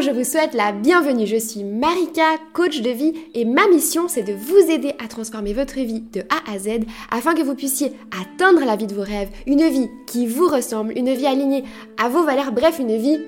je vous souhaite la bienvenue. Je suis Marika, coach de vie et ma mission c'est de vous aider à transformer votre vie de A à Z afin que vous puissiez atteindre la vie de vos rêves, une vie qui vous ressemble, une vie alignée à vos valeurs, bref une vie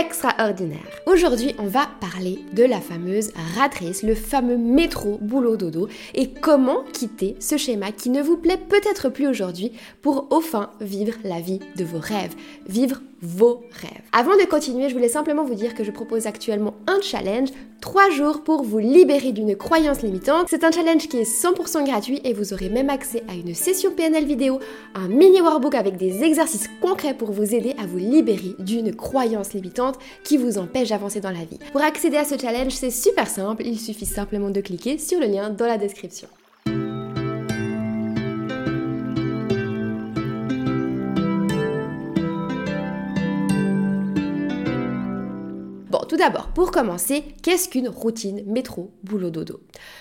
extraordinaire. Aujourd'hui, on va parler de la fameuse ratrice, le fameux métro boulot dodo et comment quitter ce schéma qui ne vous plaît peut-être plus aujourd'hui pour enfin vivre la vie de vos rêves, vivre vos rêves. Avant de continuer, je voulais simplement vous dire que je propose actuellement un challenge, 3 jours pour vous libérer d'une croyance limitante. C'est un challenge qui est 100% gratuit et vous aurez même accès à une session PNL vidéo, un mini workbook avec des exercices concrets pour vous aider à vous libérer d'une croyance limitante qui vous empêche d'avancer dans la vie. Pour accéder à ce challenge, c'est super simple, il suffit simplement de cliquer sur le lien dans la description. D'abord, pour commencer, qu'est-ce qu'une routine métro-boulot-dodo?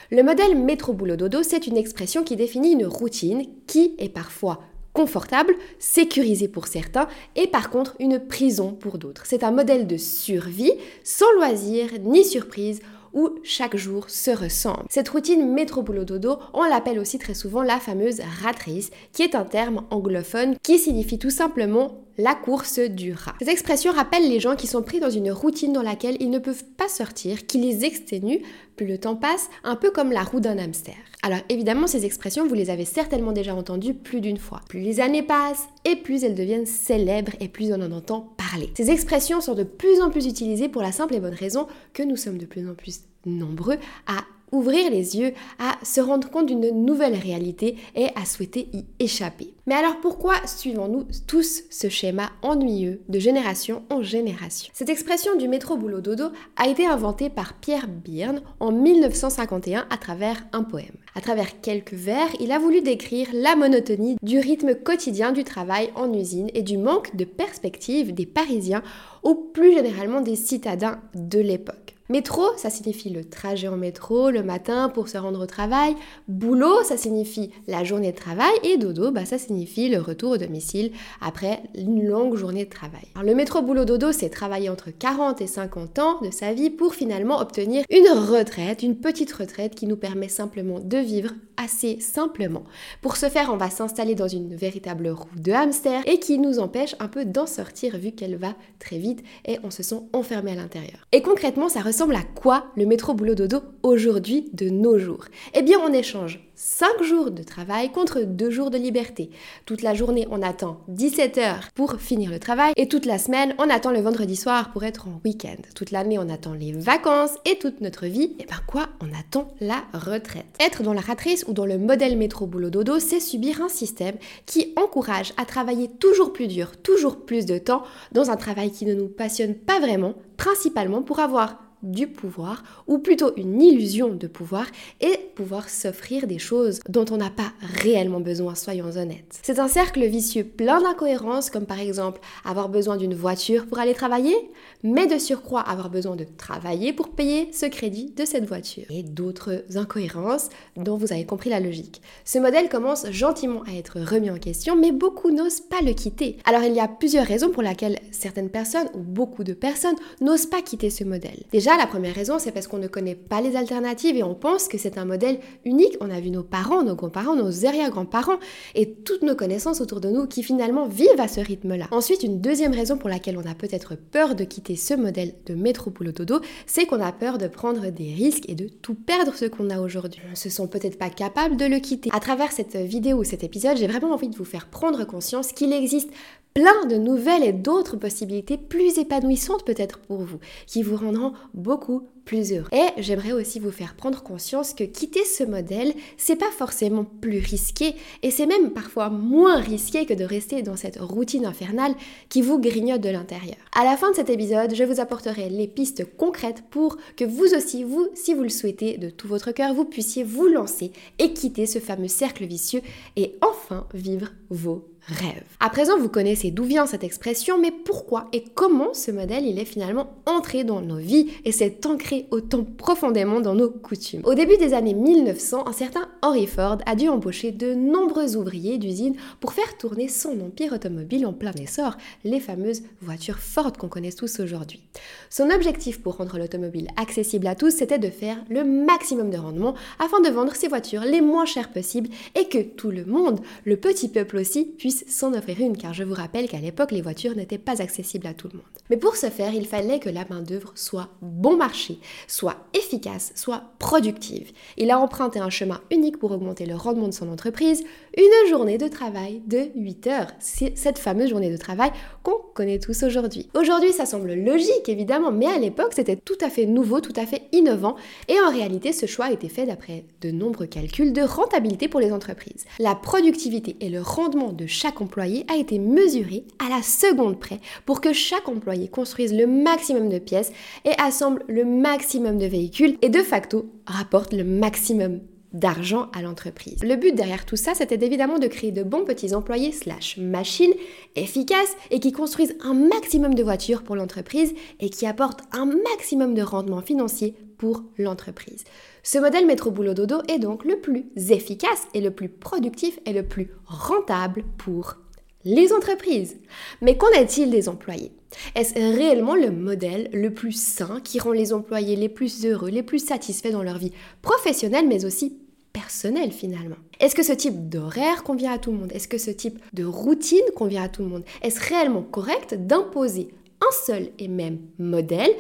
Le modèle métro-boulot-dodo, c'est une expression qui définit une routine qui est parfois confortable, sécurisée pour certains, et par contre une prison pour d'autres. C'est un modèle de survie, sans loisir ni surprise, où chaque jour se ressemble. Cette routine métro-boulot-dodo, on l'appelle aussi très souvent la fameuse ratrice, qui est un terme anglophone qui signifie tout simplement la course du rat. Cette expression rappelle les gens qui sont pris dans une routine dans laquelle ils ne peuvent pas sortir, qui les exténue, plus le temps passe, un peu comme la roue d'un hamster. Alors évidemment, ces expressions, vous les avez certainement déjà entendues plus d'une fois. Plus les années passent, et plus elles deviennent célèbres, et plus on en entend parler. Ces expressions sont de plus en plus utilisées pour la simple et bonne raison que nous sommes de plus en plus nombreux à ouvrir les yeux, à se rendre compte d'une nouvelle réalité et à souhaiter y échapper. Mais alors pourquoi suivons-nous tous ce schéma ennuyeux de génération en génération? Cette expression du métro boulot dodo a été inventée par Pierre Byrne en 1951 à travers un poème. À travers quelques vers, il a voulu décrire la monotonie du rythme quotidien du travail en usine et du manque de perspective des Parisiens ou plus généralement des citadins de l'époque. Métro, ça signifie le trajet en métro le matin pour se rendre au travail. Boulot, ça signifie la journée de travail. Et dodo, bah, ça signifie le retour au domicile après une longue journée de travail. Alors, le métro boulot dodo, c'est travailler entre 40 et 50 ans de sa vie pour finalement obtenir une retraite, une petite retraite qui nous permet simplement de vivre assez simplement. Pour ce faire, on va s'installer dans une véritable roue de hamster et qui nous empêche un peu d'en sortir vu qu'elle va très vite et on se sent enfermé à l'intérieur. Et concrètement, ça à quoi le métro boulot dodo aujourd'hui de nos jours? Eh bien, on échange 5 jours de travail contre 2 jours de liberté. Toute la journée, on attend 17 heures pour finir le travail et toute la semaine, on attend le vendredi soir pour être en week-end. Toute l'année, on attend les vacances et toute notre vie, eh ben quoi? On attend la retraite. Être dans la ratrice ou dans le modèle métro boulot dodo, c'est subir un système qui encourage à travailler toujours plus dur, toujours plus de temps dans un travail qui ne nous passionne pas vraiment, principalement pour avoir du pouvoir, ou plutôt une illusion de pouvoir, et pouvoir s'offrir des choses dont on n'a pas réellement besoin, soyons honnêtes. C'est un cercle vicieux plein d'incohérences, comme par exemple avoir besoin d'une voiture pour aller travailler, mais de surcroît avoir besoin de travailler pour payer ce crédit de cette voiture. Et d'autres incohérences dont vous avez compris la logique. Ce modèle commence gentiment à être remis en question, mais beaucoup n'osent pas le quitter. Alors il y a plusieurs raisons pour lesquelles certaines personnes, ou beaucoup de personnes, n'osent pas quitter ce modèle. Déjà, la première raison, c'est parce qu'on ne connaît pas les alternatives et on pense que c'est un modèle unique. On a vu nos parents, nos grands-parents, nos arrière-grands-parents et toutes nos connaissances autour de nous qui finalement vivent à ce rythme-là. Ensuite, une deuxième raison pour laquelle on a peut-être peur de quitter ce modèle de métro-boulot-dodo, c'est qu'on a peur de prendre des risques et de tout perdre ce qu'on a aujourd'hui. On se sent peut-être pas capable de le quitter. À travers cette vidéo ou cet épisode, j'ai vraiment envie de vous faire prendre conscience qu'il existe plein de nouvelles et d'autres possibilités plus épanouissantes peut-être pour vous, qui vous rendront beaucoup plus heureux. Et j'aimerais aussi vous faire prendre conscience que quitter ce modèle, c'est pas forcément plus risqué et c'est même parfois moins risqué que de rester dans cette routine infernale qui vous grignote de l'intérieur. À la fin de cet épisode, je vous apporterai les pistes concrètes pour que vous aussi, vous, si vous le souhaitez de tout votre cœur, vous puissiez vous lancer et quitter ce fameux cercle vicieux et enfin vivre vos rêve. À présent, vous connaissez d'où vient cette expression, mais pourquoi et comment ce modèle il est finalement entré dans nos vies et s'est ancré autant profondément dans nos coutumes? Au début des années 1900, un certain Henry Ford a dû embaucher de nombreux ouvriers d'usine pour faire tourner son empire automobile en plein essor, les fameuses voitures Ford qu'on connaît tous aujourd'hui. Son objectif pour rendre l'automobile accessible à tous, c'était de faire le maximum de rendement afin de vendre ses voitures les moins chères possibles et que tout le monde, le petit peuple aussi, puisse s'en offrir une, car je vous rappelle qu'à l'époque, les voitures n'étaient pas accessibles à tout le monde. Mais pour ce faire, il fallait que la main-d'œuvre soit bon marché, soit efficace, soit productive. Il a emprunté un chemin unique pour augmenter le rendement de son entreprise, une journée de travail de 8 heures. C'est cette fameuse journée de travail qu'on connaît tous aujourd'hui. Aujourd'hui, ça semble logique évidemment, mais à l'époque, c'était tout à fait nouveau, tout à fait innovant, et en réalité, ce choix a été fait d'après de nombreux calculs de rentabilité pour les entreprises. La productivité et le rendement de chaque employé a été mesuré à la seconde près pour que chaque employé construise le maximum de pièces et assemble le maximum de véhicules et de facto rapporte le maximum d'argent à l'entreprise. Le but derrière tout ça, c'était évidemment de créer de bons petits employés slash machines efficaces et qui construisent un maximum de voitures pour l'entreprise et qui apportent un maximum de rendement financier pour l'entreprise. Ce modèle métro boulot dodo est donc le plus efficace et le plus productif et le plus rentable pour les entreprises. Mais qu'en est-il des employés? Est-ce réellement le modèle le plus sain qui rend les employés les plus heureux, les plus satisfaits dans leur vie professionnelle mais aussi personnelle finalement? Est-ce que ce type d'horaire convient à tout le monde? Est-ce que ce type de routine convient à tout le monde? Est-ce réellement correct d'imposer un seul et même modèle,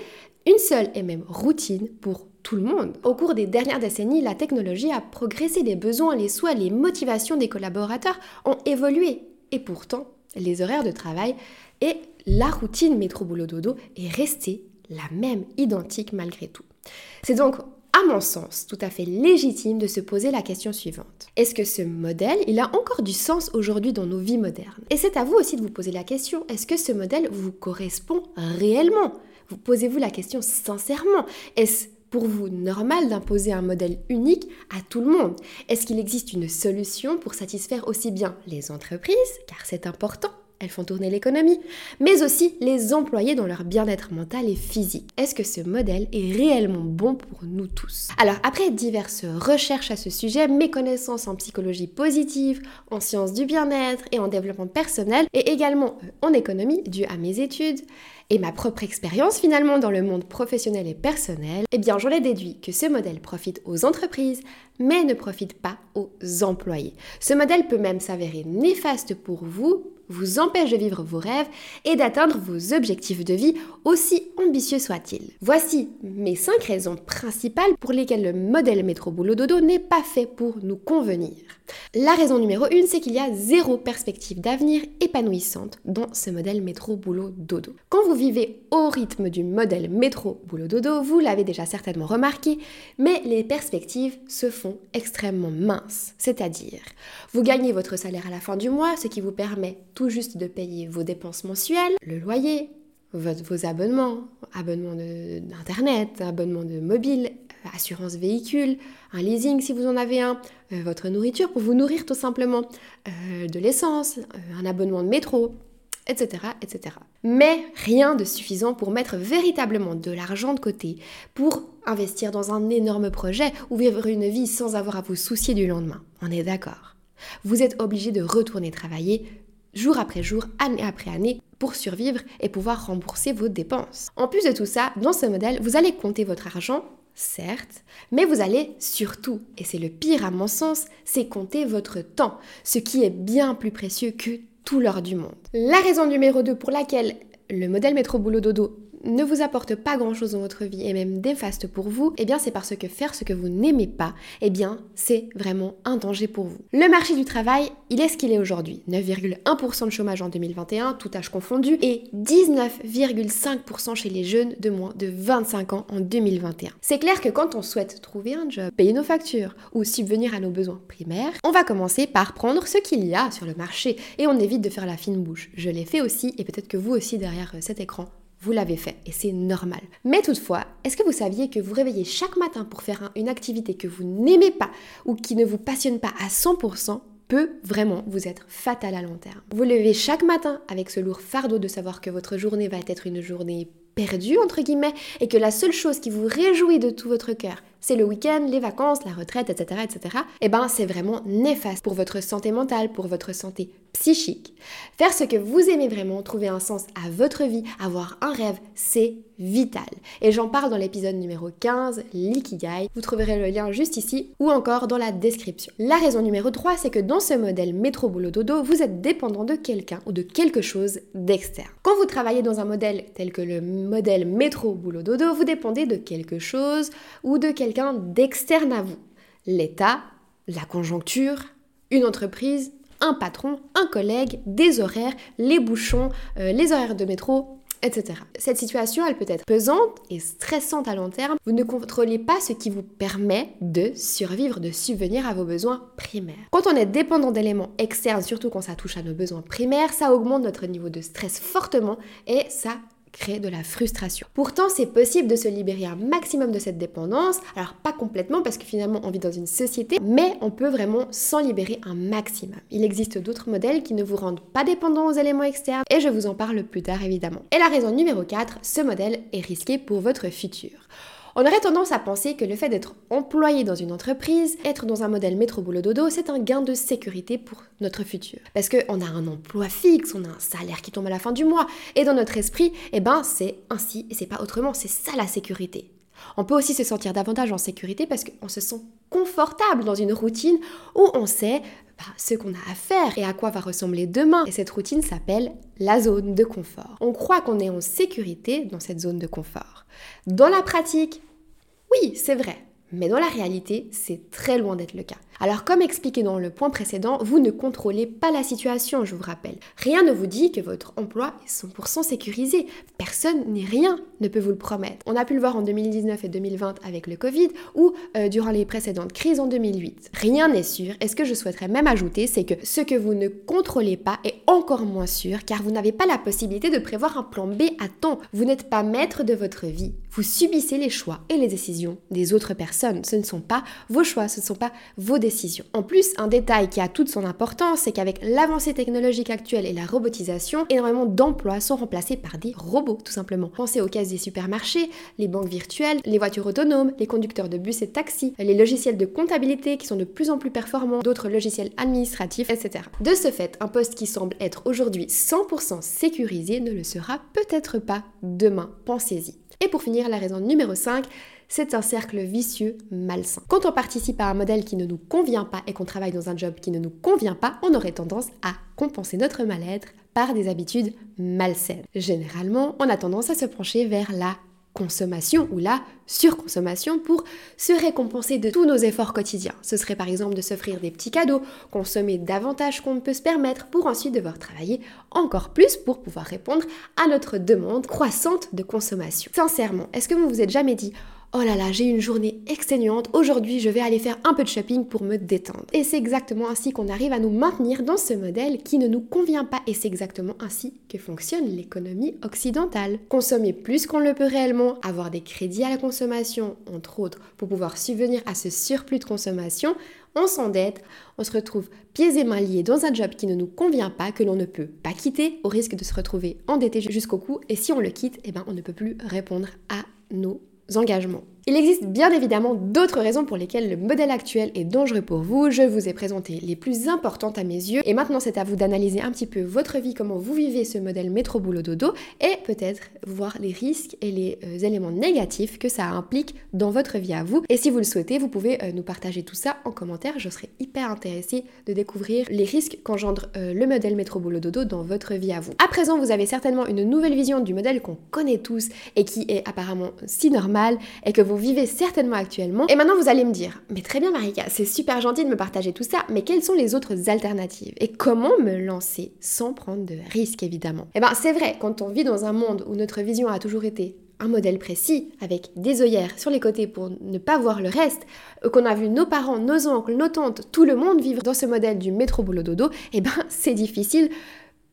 une seule et même routine pour tout le monde. Au cours des dernières décennies, la technologie a progressé, les besoins, les souhaits, les motivations des collaborateurs ont évolué et pourtant, les horaires de travail et la routine métro-boulot-dodo est restée la même, identique malgré tout. C'est donc à mon sens, tout à fait légitime de se poser la question suivante. Est-ce que ce modèle, il a encore du sens aujourd'hui dans nos vies modernes? Et c'est à vous aussi de vous poser la question, est-ce que ce modèle vous correspond réellement? Posez-vous la question sincèrement Est-ce pour vous normal d'imposer un modèle unique à tout le monde? Est-ce qu'il existe une solution pour satisfaire aussi bien les entreprises, car c'est important elles font tourner l'économie, mais aussi les employés dans leur bien-être mental et physique. Est-ce que ce modèle est réellement bon pour nous tous? Alors, après diverses recherches à ce sujet, mes connaissances en psychologie positive, en sciences du bien-être et en développement personnel, et également euh, en économie, dû à mes études, et ma propre expérience finalement dans le monde professionnel et personnel, eh bien j'en ai déduit que ce modèle profite aux entreprises, mais ne profite pas aux employés. Ce modèle peut même s'avérer néfaste pour vous, vous empêche de vivre vos rêves et d'atteindre vos objectifs de vie, aussi ambitieux soient-ils. Voici mes 5 raisons principales pour lesquelles le modèle métro boulot dodo n'est pas fait pour nous convenir. La raison numéro 1, c'est qu'il y a zéro perspective d'avenir épanouissante dans ce modèle métro boulot dodo. Quand vous vivez au rythme du modèle métro boulot dodo, vous l'avez déjà certainement remarqué, mais les perspectives se font extrêmement minces. C'est-à-dire, vous gagnez votre salaire à la fin du mois, ce qui vous permet tout juste de payer vos dépenses mensuelles, le loyer, vos abonnements, abonnement d'internet, abonnement de mobile, assurance véhicule, un leasing si vous en avez un, euh, votre nourriture pour vous nourrir tout simplement, euh, de l'essence, euh, un abonnement de métro, etc., etc. Mais rien de suffisant pour mettre véritablement de l'argent de côté, pour investir dans un énorme projet ou vivre une vie sans avoir à vous soucier du lendemain. On est d'accord. Vous êtes obligé de retourner travailler jour après jour, année après année, pour survivre et pouvoir rembourser vos dépenses. En plus de tout ça, dans ce modèle, vous allez compter votre argent certes, mais vous allez surtout, et c'est le pire à mon sens, c'est compter votre temps, ce qui est bien plus précieux que tout l'or du monde. La raison numéro 2 pour laquelle le modèle métro boulot dodo ne vous apporte pas grand-chose dans votre vie et même défaste pour vous, eh bien c'est parce que faire ce que vous n'aimez pas, eh bien c'est vraiment un danger pour vous. Le marché du travail, il est ce qu'il est aujourd'hui. 9,1% de chômage en 2021, tout âge confondu, et 19,5% chez les jeunes de moins de 25 ans en 2021. C'est clair que quand on souhaite trouver un job, payer nos factures ou subvenir à nos besoins primaires, on va commencer par prendre ce qu'il y a sur le marché et on évite de faire la fine bouche. Je l'ai fait aussi et peut-être que vous aussi derrière cet écran vous l'avez fait et c'est normal. Mais toutefois, est-ce que vous saviez que vous réveillez chaque matin pour faire une activité que vous n'aimez pas ou qui ne vous passionne pas à 100% peut vraiment vous être fatal à long terme? Vous levez chaque matin avec ce lourd fardeau de savoir que votre journée va être une journée perdue, entre guillemets, et que la seule chose qui vous réjouit de tout votre cœur, c'est le week-end, les vacances, la retraite, etc., etc., eh ben c'est vraiment néfaste pour votre santé mentale, pour votre santé psychique. Faire ce que vous aimez vraiment, trouver un sens à votre vie, avoir un rêve, c'est vital. Et j'en parle dans l'épisode numéro 15, l'ikigai. Vous trouverez le lien juste ici ou encore dans la description. La raison numéro 3, c'est que dans ce modèle métro boulot dodo, vous êtes dépendant de quelqu'un ou de quelque chose d'externe. Quand vous travaillez dans un modèle tel que le modèle métro boulot dodo, vous dépendez de quelque chose ou de d'externe à vous. L'État, la conjoncture, une entreprise, un patron, un collègue, des horaires, les bouchons, euh, les horaires de métro, etc. Cette situation, elle peut être pesante et stressante à long terme. Vous ne contrôlez pas ce qui vous permet de survivre, de subvenir à vos besoins primaires. Quand on est dépendant d'éléments externes, surtout quand ça touche à nos besoins primaires, ça augmente notre niveau de stress fortement et ça créer de la frustration. Pourtant, c'est possible de se libérer un maximum de cette dépendance. Alors, pas complètement parce que finalement, on vit dans une société, mais on peut vraiment s'en libérer un maximum. Il existe d'autres modèles qui ne vous rendent pas dépendant aux éléments externes et je vous en parle plus tard évidemment. Et la raison numéro 4, ce modèle est risqué pour votre futur. On aurait tendance à penser que le fait d'être employé dans une entreprise, être dans un modèle métro-boulot-dodo, c'est un gain de sécurité pour notre futur. Parce qu'on a un emploi fixe, on a un salaire qui tombe à la fin du mois, et dans notre esprit, eh ben c'est ainsi et c'est pas autrement, c'est ça la sécurité. On peut aussi se sentir davantage en sécurité parce qu'on se sent confortable dans une routine où on sait bah, ce qu'on a à faire et à quoi va ressembler demain. Et cette routine s'appelle la zone de confort. On croit qu'on est en sécurité dans cette zone de confort. Dans la pratique, oui, c'est vrai. Mais dans la réalité, c'est très loin d'être le cas. Alors comme expliqué dans le point précédent, vous ne contrôlez pas la situation, je vous rappelle. Rien ne vous dit que votre emploi est 100% sécurisé. Personne ni rien ne peut vous le promettre. On a pu le voir en 2019 et 2020 avec le Covid ou euh, durant les précédentes crises en 2008. Rien n'est sûr et ce que je souhaiterais même ajouter, c'est que ce que vous ne contrôlez pas est encore moins sûr car vous n'avez pas la possibilité de prévoir un plan B à temps. Vous n'êtes pas maître de votre vie. Vous subissez les choix et les décisions des autres personnes. Ce ne sont pas vos choix, ce ne sont pas vos En plus, un détail qui a toute son importance, c'est qu'avec l'avancée technologique actuelle et la robotisation, énormément d'emplois sont remplacés par des robots, tout simplement. Pensez aux cases des supermarchés, les banques virtuelles, les voitures autonomes, les conducteurs de bus et de taxis, les logiciels de comptabilité qui sont de plus en plus performants, d'autres logiciels administratifs, etc. De ce fait, un poste qui semble être aujourd'hui 100% sécurisé ne le sera peut-être pas demain. Pensez-y. Et pour finir, la raison numéro 5, c'est un cercle vicieux malsain. Quand on participe à un modèle qui ne nous convient pas et qu'on travaille dans un job qui ne nous convient pas, on aurait tendance à compenser notre mal-être par des habitudes malsaines. Généralement, on a tendance à se pencher vers la consommation ou la surconsommation pour se récompenser de tous nos efforts quotidiens. Ce serait par exemple de s'offrir des petits cadeaux, consommer davantage qu'on ne peut se permettre pour ensuite devoir travailler encore plus pour pouvoir répondre à notre demande croissante de consommation. Sincèrement, est-ce que vous vous êtes jamais dit oh là là, j'ai une journée exténuante, aujourd'hui je vais aller faire un peu de shopping pour me détendre. Et c'est exactement ainsi qu'on arrive à nous maintenir dans ce modèle qui ne nous convient pas et c'est exactement ainsi que fonctionne l'économie occidentale. Consommer plus qu'on le peut réellement, avoir des crédits à la consommation, entre autres, pour pouvoir subvenir à ce surplus de consommation, on s'endette, on se retrouve pieds et mains liés dans un job qui ne nous convient pas, que l'on ne peut pas quitter, au risque de se retrouver endetté jusqu'au cou, et si on le quitte, eh ben, on ne peut plus répondre à nos engagements. Il existe bien évidemment d'autres raisons pour lesquelles le modèle actuel est dangereux pour vous. Je vous ai présenté les plus importantes à mes yeux et maintenant c'est à vous d'analyser un petit peu votre vie, comment vous vivez ce modèle métro boulot dodo et peut-être voir les risques et les euh, éléments négatifs que ça implique dans votre vie à vous. Et si vous le souhaitez, vous pouvez euh, nous partager tout ça en commentaire. Je serais hyper intéressée de découvrir les risques qu'engendre euh, le modèle métro boulot dodo dans votre vie à vous. À présent, vous avez certainement une nouvelle vision du modèle qu'on connaît tous et qui est apparemment si normal et que vous vivez certainement actuellement. Et maintenant, vous allez me dire, mais très bien Marika, c'est super gentil de me partager tout ça, mais quelles sont les autres alternatives? Et comment me lancer sans prendre de risques, évidemment? Eh ben, c'est vrai, quand on vit dans un monde où notre vision a toujours été un modèle précis, avec des œillères sur les côtés pour ne pas voir le reste, euh, qu'on a vu nos parents, nos oncles, nos tantes, tout le monde vivre dans ce modèle du métro boulot dodo, eh ben c'est difficile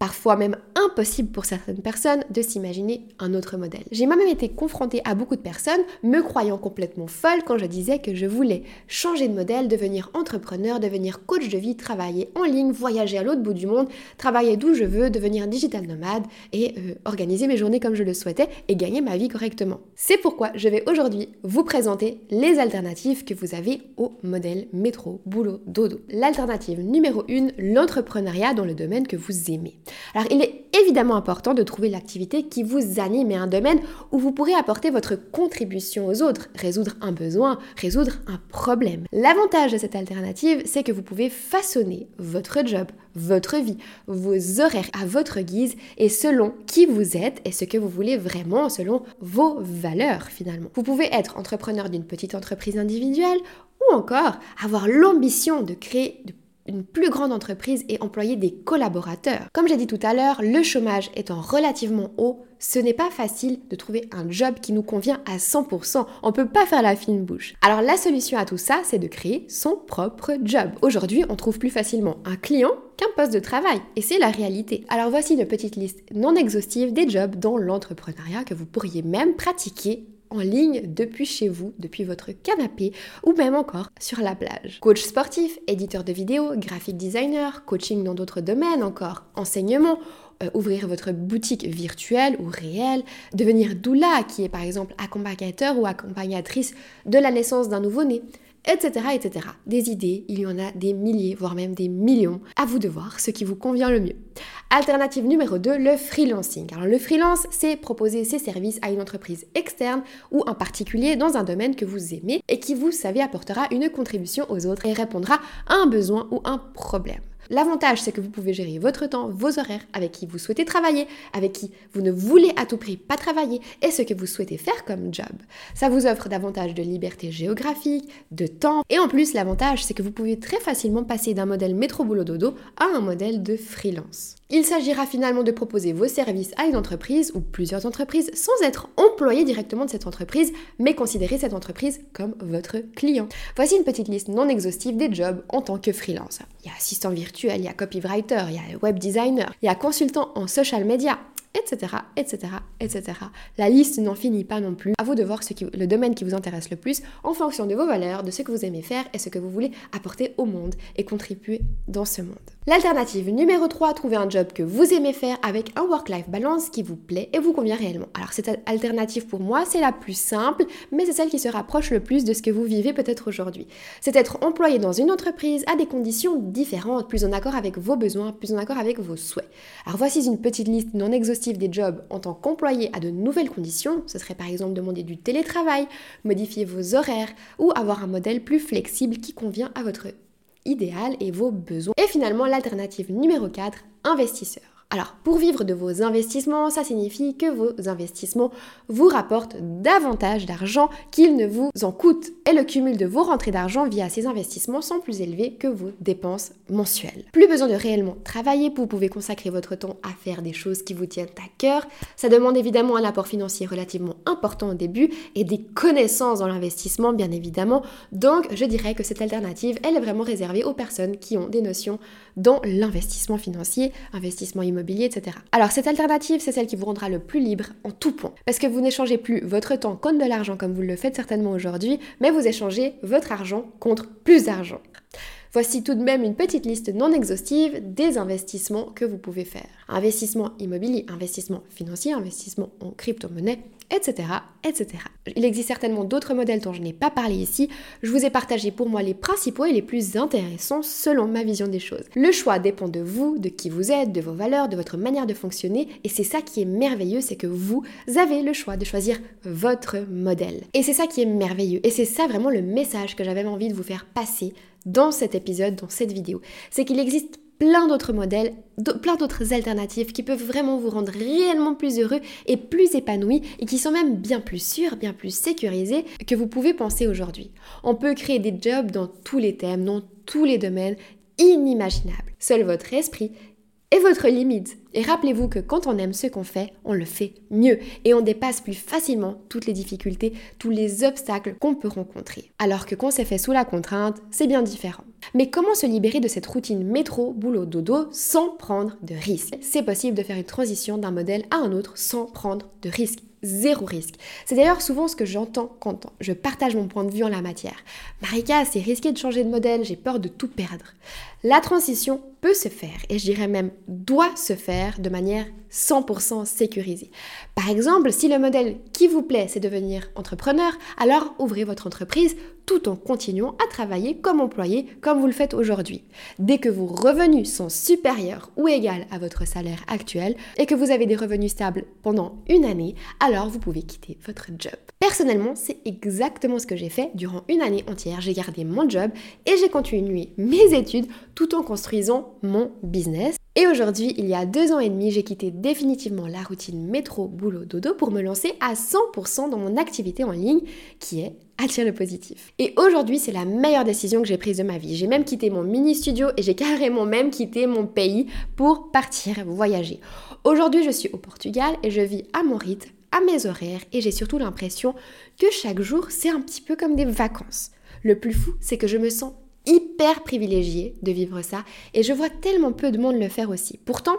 parfois même impossible pour certaines personnes de s'imaginer un autre modèle. J'ai moi-même été confrontée à beaucoup de personnes me croyant complètement folle quand je disais que je voulais changer de modèle, devenir entrepreneur, devenir coach de vie, travailler en ligne, voyager à l'autre bout du monde, travailler d'où je veux, devenir digital nomade et euh, organiser mes journées comme je le souhaitais et gagner ma vie correctement. C'est pourquoi je vais aujourd'hui vous présenter les alternatives que vous avez au modèle métro, boulot, dodo. L'alternative numéro 1, l'entrepreneuriat dans le domaine que vous aimez. Alors il est évidemment important de trouver l'activité qui vous anime et un domaine où vous pourrez apporter votre contribution aux autres, résoudre un besoin, résoudre un problème. L'avantage de cette alternative, c'est que vous pouvez façonner votre job, votre vie, vos horaires à votre guise et selon qui vous êtes et ce que vous voulez vraiment, selon vos valeurs finalement. Vous pouvez être entrepreneur d'une petite entreprise individuelle ou encore avoir l'ambition de créer de une plus grande entreprise et employer des collaborateurs. Comme j'ai dit tout à l'heure, le chômage étant relativement haut, ce n'est pas facile de trouver un job qui nous convient à 100%. On peut pas faire la fine bouche. Alors la solution à tout ça, c'est de créer son propre job. Aujourd'hui, on trouve plus facilement un client qu'un poste de travail. Et c'est la réalité. Alors voici une petite liste non exhaustive des jobs dans l'entrepreneuriat que vous pourriez même pratiquer en ligne depuis chez vous, depuis votre canapé ou même encore sur la plage. Coach sportif, éditeur de vidéos, graphic designer, coaching dans d'autres domaines encore, enseignement, euh, ouvrir votre boutique virtuelle ou réelle, devenir doula qui est par exemple accompagnateur ou accompagnatrice de la naissance d'un nouveau-né etc., etc. Des idées, il y en a des milliers, voire même des millions. À vous de voir ce qui vous convient le mieux. Alternative numéro 2, le freelancing. Alors le freelance, c'est proposer ses services à une entreprise externe ou un particulier dans un domaine que vous aimez et qui, vous savez, apportera une contribution aux autres et répondra à un besoin ou un problème. L'avantage, c'est que vous pouvez gérer votre temps, vos horaires, avec qui vous souhaitez travailler, avec qui vous ne voulez à tout prix pas travailler, et ce que vous souhaitez faire comme job. Ça vous offre davantage de liberté géographique, de temps, et en plus, l'avantage, c'est que vous pouvez très facilement passer d'un modèle métro-boulot-dodo à un modèle de freelance. Il s'agira finalement de proposer vos services à une entreprise ou plusieurs entreprises sans être employé directement de cette entreprise, mais considérer cette entreprise comme votre client. Voici une petite liste non exhaustive des jobs en tant que freelance. Il y a assistant virtuel, il y a copywriter, il y a web designer, il y a consultant en social media, etc., etc., etc. La liste n'en finit pas non plus. À vous de voir le domaine qui vous intéresse le plus en fonction de vos valeurs, de ce que vous aimez faire et ce que vous voulez apporter au monde et contribuer dans ce monde. L'alternative numéro 3, trouver un job que vous aimez faire avec un work-life balance qui vous plaît et vous convient réellement. Alors cette alternative pour moi, c'est la plus simple, mais c'est celle qui se rapproche le plus de ce que vous vivez peut-être aujourd'hui. C'est être employé dans une entreprise à des conditions différentes, plus en accord avec vos besoins, plus en accord avec vos souhaits. Alors voici une petite liste non exhaustive des jobs en tant qu'employé à de nouvelles conditions, ce serait par exemple demander du télétravail, modifier vos horaires ou avoir un modèle plus flexible qui convient à votre idéal et vos besoins. Et finalement, l'alternative numéro 4, investisseur. Alors, pour vivre de vos investissements, ça signifie que vos investissements vous rapportent davantage d'argent qu'ils ne vous en coûtent. Et le cumul de vos rentrées d'argent via ces investissements sont plus élevés que vos dépenses mensuelles. Plus besoin de réellement travailler, vous pouvez consacrer votre temps à faire des choses qui vous tiennent à cœur. Ça demande évidemment un apport financier relativement important au début et des connaissances dans l'investissement, bien évidemment. Donc, je dirais que cette alternative, elle est vraiment réservée aux personnes qui ont des notions dans l'investissement financier, investissement immobilier Alors cette alternative, c'est celle qui vous rendra le plus libre en tout point. Parce que vous n'échangez plus votre temps contre de l'argent comme vous le faites certainement aujourd'hui, mais vous échangez votre argent contre plus d'argent. Voici tout de même une petite liste non exhaustive des investissements que vous pouvez faire. Investissement immobilier, investissement financier, investissement en crypto-monnaie, etc., etc. Il existe certainement d'autres modèles dont je n'ai pas parlé ici. Je vous ai partagé pour moi les principaux et les plus intéressants selon ma vision des choses. Le choix dépend de vous, de qui vous êtes, de vos valeurs, de votre manière de fonctionner. Et c'est ça qui est merveilleux, c'est que vous avez le choix de choisir votre modèle. Et c'est ça qui est merveilleux. Et c'est ça vraiment le message que j'avais envie de vous faire passer dans cet épisode, dans cette vidéo. C'est qu'il existe plein d'autres modèles, plein d'autres alternatives qui peuvent vraiment vous rendre réellement plus heureux et plus épanoui et qui sont même bien plus sûrs, bien plus sécurisés que vous pouvez penser aujourd'hui. On peut créer des jobs dans tous les thèmes, dans tous les domaines inimaginables. Seul votre esprit est votre limite. Et rappelez-vous que quand on aime ce qu'on fait, on le fait mieux et on dépasse plus facilement toutes les difficultés, tous les obstacles qu'on peut rencontrer. Alors que quand c'est fait sous la contrainte, c'est bien différent. Mais comment se libérer de cette routine métro, boulot, dodo sans prendre de risques? C'est possible de faire une transition d'un modèle à un autre sans prendre de risques zéro risque. C'est d'ailleurs souvent ce que j'entends quand je partage mon point de vue en la matière. Marika, c'est risqué de changer de modèle, j'ai peur de tout perdre. La transition peut se faire, et je dirais même doit se faire de manière 100% sécurisée. Par exemple, si le modèle qui vous plaît, c'est devenir entrepreneur, alors ouvrez votre entreprise tout en continuant à travailler comme employé comme vous le faites aujourd'hui. Dès que vos revenus sont supérieurs ou égaux à votre salaire actuel et que vous avez des revenus stables pendant une année, alors vous pouvez quitter votre job. Personnellement, c'est exactement ce que j'ai fait durant une année entière. J'ai gardé mon job et j'ai continué mes études tout en construisant mon business. Et aujourd'hui, il y a deux ans et demi, j'ai quitté définitivement la routine métro, boulot, dodo pour me lancer à 100% dans mon activité en ligne qui est Attire le positif. Et aujourd'hui, c'est la meilleure décision que j'ai prise de ma vie. J'ai même quitté mon mini studio et j'ai carrément même quitté mon pays pour partir voyager. Aujourd'hui, je suis au Portugal et je vis à mon rythme, à mes horaires et j'ai surtout l'impression que chaque jour, c'est un petit peu comme des vacances. Le plus fou, c'est que je me sens hyper privilégiée de vivre ça et je vois tellement peu de monde le faire aussi. Pourtant,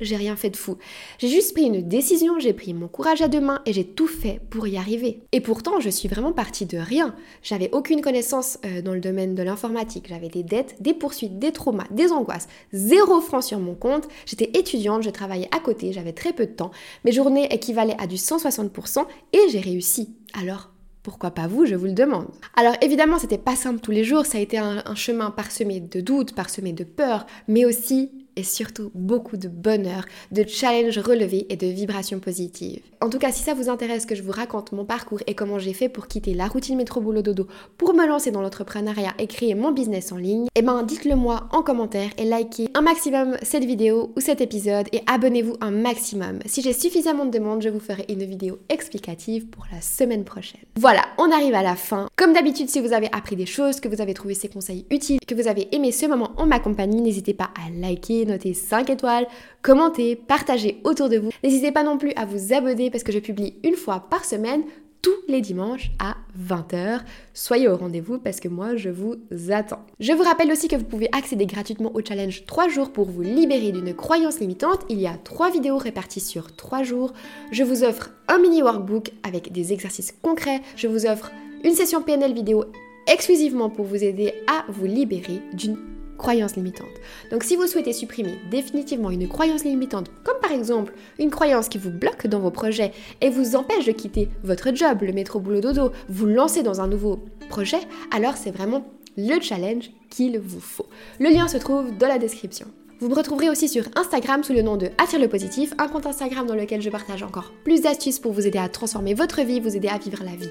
j'ai rien fait de fou. J'ai juste pris une décision, j'ai pris mon courage à deux mains et j'ai tout fait pour y arriver. Et pourtant, je suis vraiment partie de rien. J'avais aucune connaissance euh, dans le domaine de l'informatique. J'avais des dettes, des poursuites, des traumas, des angoisses. Zéro franc sur mon compte. J'étais étudiante, je travaillais à côté, j'avais très peu de temps. Mes journées équivalaient à du 160% et j'ai réussi. Alors, pourquoi pas vous, je vous le demande. Alors évidemment, c'était pas simple tous les jours, ça a été un, un chemin parsemé de doutes, parsemé de peurs, mais aussi et surtout beaucoup de bonheur, de challenges relevés et de vibrations positives. En tout cas, si ça vous intéresse que je vous raconte mon parcours et comment j'ai fait pour quitter la routine métro boulot dodo pour me lancer dans l'entrepreneuriat et créer mon business en ligne, eh ben dites-le moi en commentaire et likez un maximum cette vidéo ou cet épisode et abonnez-vous un maximum. Si j'ai suffisamment de demandes, je vous ferai une vidéo explicative pour la semaine prochaine. Voilà, on arrive à la fin. Comme d'habitude, si vous avez appris des choses, que vous avez trouvé ces conseils utiles, que vous avez aimé ce moment en ma compagnie, n'hésitez pas à liker, noter 5 étoiles, commenter, partager autour de vous. N'hésitez pas non plus à vous abonner parce que je publie une fois par semaine tous les dimanches à 20h. Soyez au rendez-vous parce que moi je vous attends. Je vous rappelle aussi que vous pouvez accéder gratuitement au challenge 3 jours pour vous libérer d'une croyance limitante. Il y a 3 vidéos réparties sur 3 jours. Je vous offre un mini workbook avec des exercices concrets. Je vous offre une session PNL vidéo exclusivement pour vous aider à vous libérer d'une croyances limitantes. Donc si vous souhaitez supprimer définitivement une croyance limitante, comme par exemple une croyance qui vous bloque dans vos projets et vous empêche de quitter votre job, le métro boulot dodo, vous lancer dans un nouveau projet, alors c'est vraiment le challenge qu'il vous faut. Le lien se trouve dans la description. Vous me retrouverez aussi sur Instagram sous le nom de Attire le positif, un compte Instagram dans lequel je partage encore plus d'astuces pour vous aider à transformer votre vie, vous aider à vivre la vie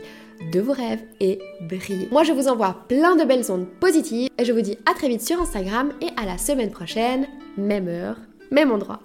de vos rêves et briller. Moi, je vous envoie plein de belles ondes positives et je vous dis à très vite sur Instagram et à la semaine prochaine, même heure, même endroit.